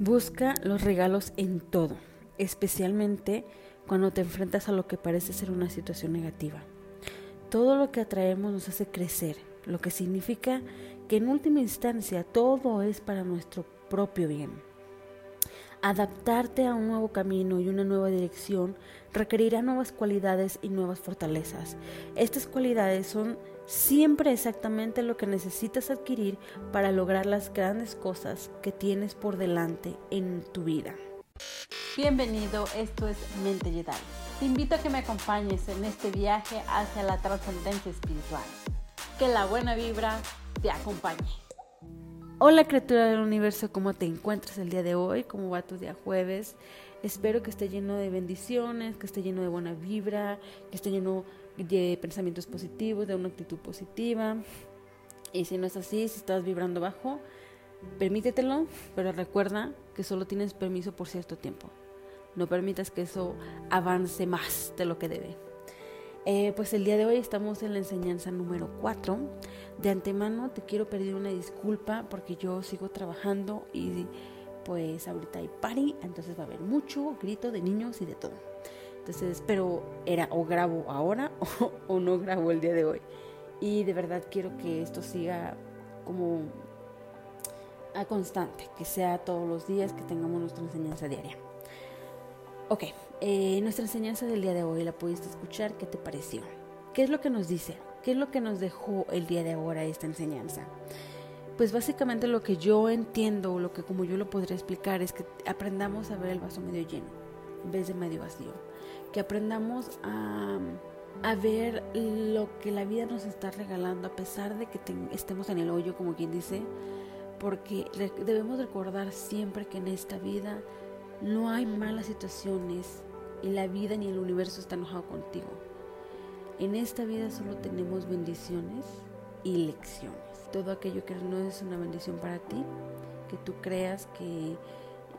Busca los regalos en todo, especialmente cuando te enfrentas a lo que parece ser una situación negativa. Todo lo que atraemos nos hace crecer, lo que significa que en última instancia todo es para nuestro propio bien. Adaptarte a un nuevo camino y una nueva dirección requerirá nuevas cualidades y nuevas fortalezas. Estas cualidades son siempre exactamente lo que necesitas adquirir para lograr las grandes cosas que tienes por delante en tu vida. Bienvenido, esto es Mente Jedi. Te invito a que me acompañes en este viaje hacia la trascendencia espiritual. Que la buena vibra te acompañe. Hola criatura del universo, ¿cómo te encuentras el día de hoy? ¿Cómo va tu día jueves? Espero que esté lleno de bendiciones, que esté lleno de buena vibra, que esté lleno de pensamientos positivos, de una actitud positiva. Y si no es así, si estás vibrando bajo, permítetelo, pero recuerda que solo tienes permiso por cierto tiempo. No permitas que eso avance más de lo que debe. Eh, pues el día de hoy estamos en la enseñanza número 4 de antemano te quiero pedir una disculpa porque yo sigo trabajando y pues ahorita hay party, entonces va a haber mucho grito de niños y de todo. Entonces, pero era o grabo ahora o, o no grabo el día de hoy. Y de verdad quiero que esto siga como a constante, que sea todos los días que tengamos nuestra enseñanza diaria. Ok, eh, nuestra enseñanza del día de hoy la pudiste escuchar, ¿qué te pareció? ¿Qué es lo que nos dice? ¿Qué es lo que nos dejó el día de ahora esta enseñanza? Pues básicamente lo que yo entiendo, lo que como yo lo podría explicar, es que aprendamos a ver el vaso medio lleno en vez de medio vacío. Que aprendamos a, a ver lo que la vida nos está regalando a pesar de que estemos en el hoyo, como quien dice, porque debemos recordar siempre que en esta vida no hay malas situaciones y la vida ni el universo está enojado contigo en esta vida solo tenemos bendiciones y lecciones. Todo aquello que no es una bendición para ti, que tú creas que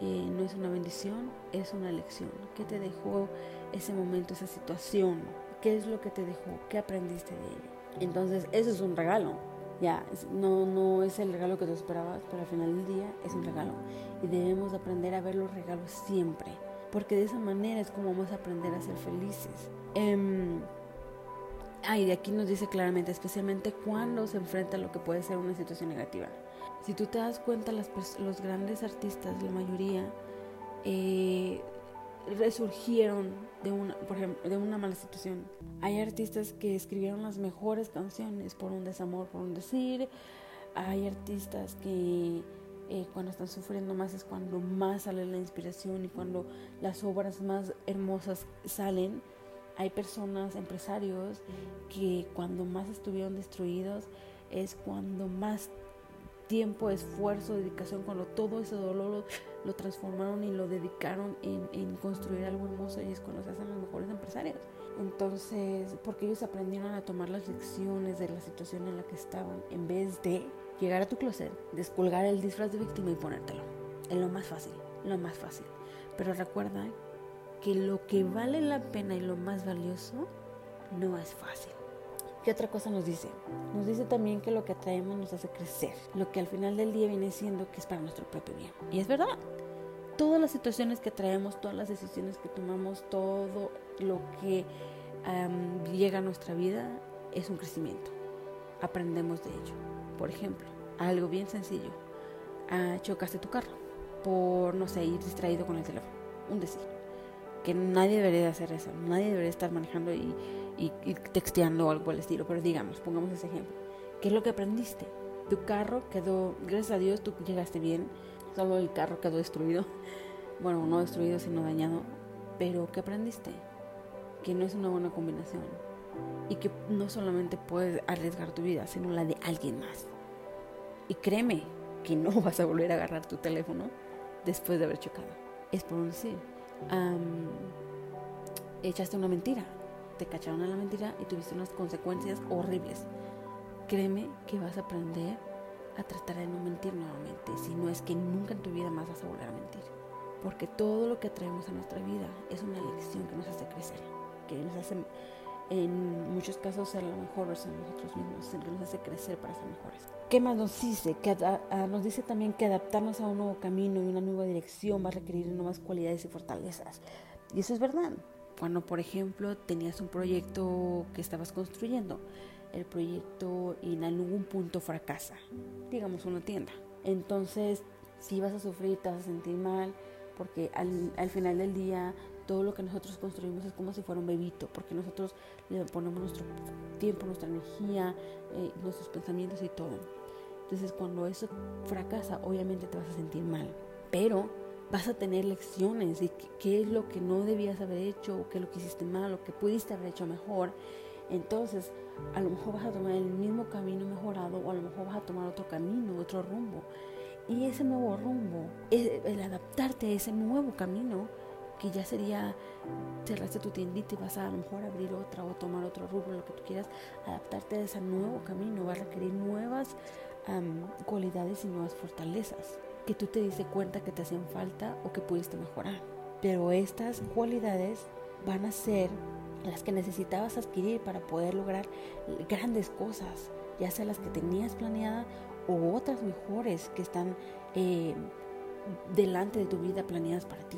eh, no es una bendición, es una lección. ¿Qué te dejó ese momento, esa situación? ¿Qué es lo que te dejó? ¿Qué aprendiste de ella? Entonces, eso es un regalo. Ya, no, no es el regalo que tú esperabas, pero al final del día es un regalo. Y debemos aprender a ver los regalos siempre, porque de esa manera es como vamos a aprender a ser felices. Eh, Ah, de aquí nos dice claramente, especialmente cuando se enfrenta a lo que puede ser una situación negativa. Si tú te das cuenta, las, los grandes artistas, la mayoría, eh, resurgieron de una, por ejemplo, de una mala situación. Hay artistas que escribieron las mejores canciones por un desamor, por un decir. Hay artistas que eh, cuando están sufriendo más es cuando más sale la inspiración y cuando las obras más hermosas salen hay personas, empresarios, que cuando más estuvieron destruidos es cuando más tiempo, esfuerzo, dedicación, cuando todo ese dolor lo, transformaron y lo dedicaron en, construir algo hermoso y es cuando se hacen los mejores empresarios. Entonces, porque ellos aprendieron a tomar las lecciones de la situación en la que estaban en vez de llegar a tu closet, descolgar el disfraz de víctima y ponértelo. Es lo más fácil, lo más fácil. Pero recuerda que lo que vale la pena y lo más valioso no es fácil. ¿Qué otra cosa nos dice? Nos dice también que lo que atraemos nos hace crecer, lo que al final del día viene siendo que es para nuestro propio bien. Y es verdad, todas las situaciones que traemos, todas las decisiones que tomamos, todo lo que llega a nuestra vida es un crecimiento. Aprendemos de ello. Por ejemplo, algo bien sencillo. Ah, chocaste tu carro por, no sé, ir distraído con el teléfono. Un decir que nadie debería hacer eso, nadie debería estar manejando y, texteando o algo por el estilo, pero digamos, pongamos ese ejemplo. ¿Qué es lo que aprendiste? Tu carro quedó, gracias a Dios, tú llegaste bien, solo el carro quedó destruido, bueno, no destruido, sino dañado, pero ¿qué aprendiste? Que no es una buena combinación y que no solamente puedes arriesgar tu vida, sino la de alguien más. Y créeme que no vas a volver a agarrar tu teléfono después de haber chocado. Es por un decir echaste una mentira, te cacharon a la mentira y tuviste unas consecuencias horribles. Créeme que vas a aprender a tratar de no mentir nuevamente, si no es que nunca en tu vida más vas a volver a mentir. Porque todo lo que traemos a nuestra vida es una lección que nos hace crecer, que nos hace en muchos casos ser la mejor versión de nosotros mismos, que nos hace crecer para ser mejores. ¿Qué más nos dice? Que nos dice también que adaptarnos a un nuevo camino y una nueva dirección va a requerir nuevas cualidades y fortalezas. Y eso es verdad. Cuando, por ejemplo, tenías un proyecto que estabas construyendo, el proyecto en algún punto fracasa, digamos una tienda. Entonces, si vas a sufrir, te vas a sentir mal, porque al, al final del día todo lo que nosotros construimos es como si fuera un bebito, porque nosotros le ponemos nuestro tiempo, nuestra energía, eh, nuestros pensamientos y todo. Entonces cuando eso fracasa, obviamente te vas a sentir mal, pero vas a tener lecciones y qué es lo que no debías haber hecho, o qué es lo que hiciste mal, o qué pudiste haber hecho mejor. Entonces, a lo mejor vas a tomar el mismo camino mejorado o a lo mejor vas a tomar otro camino, otro rumbo. Y ese nuevo rumbo, el adaptarte a ese nuevo camino, que ya sería cerraste tu tiendita y vas a, a lo mejor abrir otra o tomar otro rubro, lo que tú quieras, adaptarte a ese nuevo camino, va a requerir nuevas cualidades y nuevas fortalezas que tú te diste cuenta que te hacían falta o que pudiste mejorar. Pero estas cualidades van a ser las que necesitabas adquirir para poder lograr grandes cosas, ya sea las que tenías planeada o otras mejores que están eh, delante de tu vida planeadas para ti.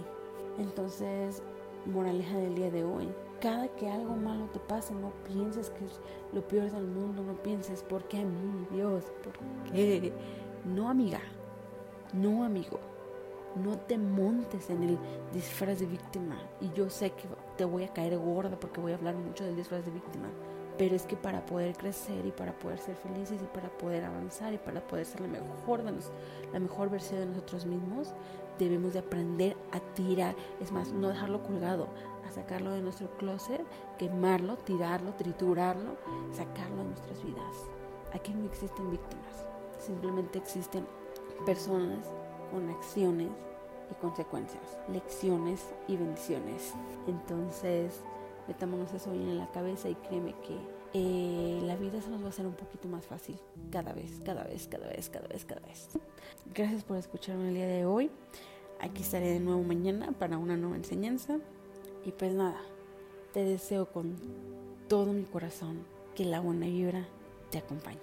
Entonces, moraleja del día de hoy, cada que algo malo te pase, no pienses que es lo peor del mundo, no pienses, ¿por qué a Dios? ¿Por qué? No, amiga, no, amigo, no te montes en el disfraz de víctima. Y yo sé que te voy a caer gorda porque voy a hablar mucho del disfraz de víctima. Pero es que para poder crecer y para poder ser felices y para poder avanzar y para poder ser la mejor, de la mejor versión de nosotros mismos, debemos de aprender a tirar, es más, no dejarlo colgado, a sacarlo de nuestro closet, quemarlo, tirarlo, triturarlo, sacarlo de nuestras vidas. Aquí no existen víctimas, simplemente existen personas con acciones y consecuencias, lecciones y bendiciones. Entonces, metámonos eso bien en la cabeza y créeme que eh, la vida se nos va a hacer un poquito más fácil cada vez, cada vez, cada vez, cada vez, cada vez. Gracias por escucharme el día de hoy. Aquí estaré de nuevo mañana para una nueva enseñanza. Y pues nada, te deseo con todo mi corazón que la buena vibra te acompañe.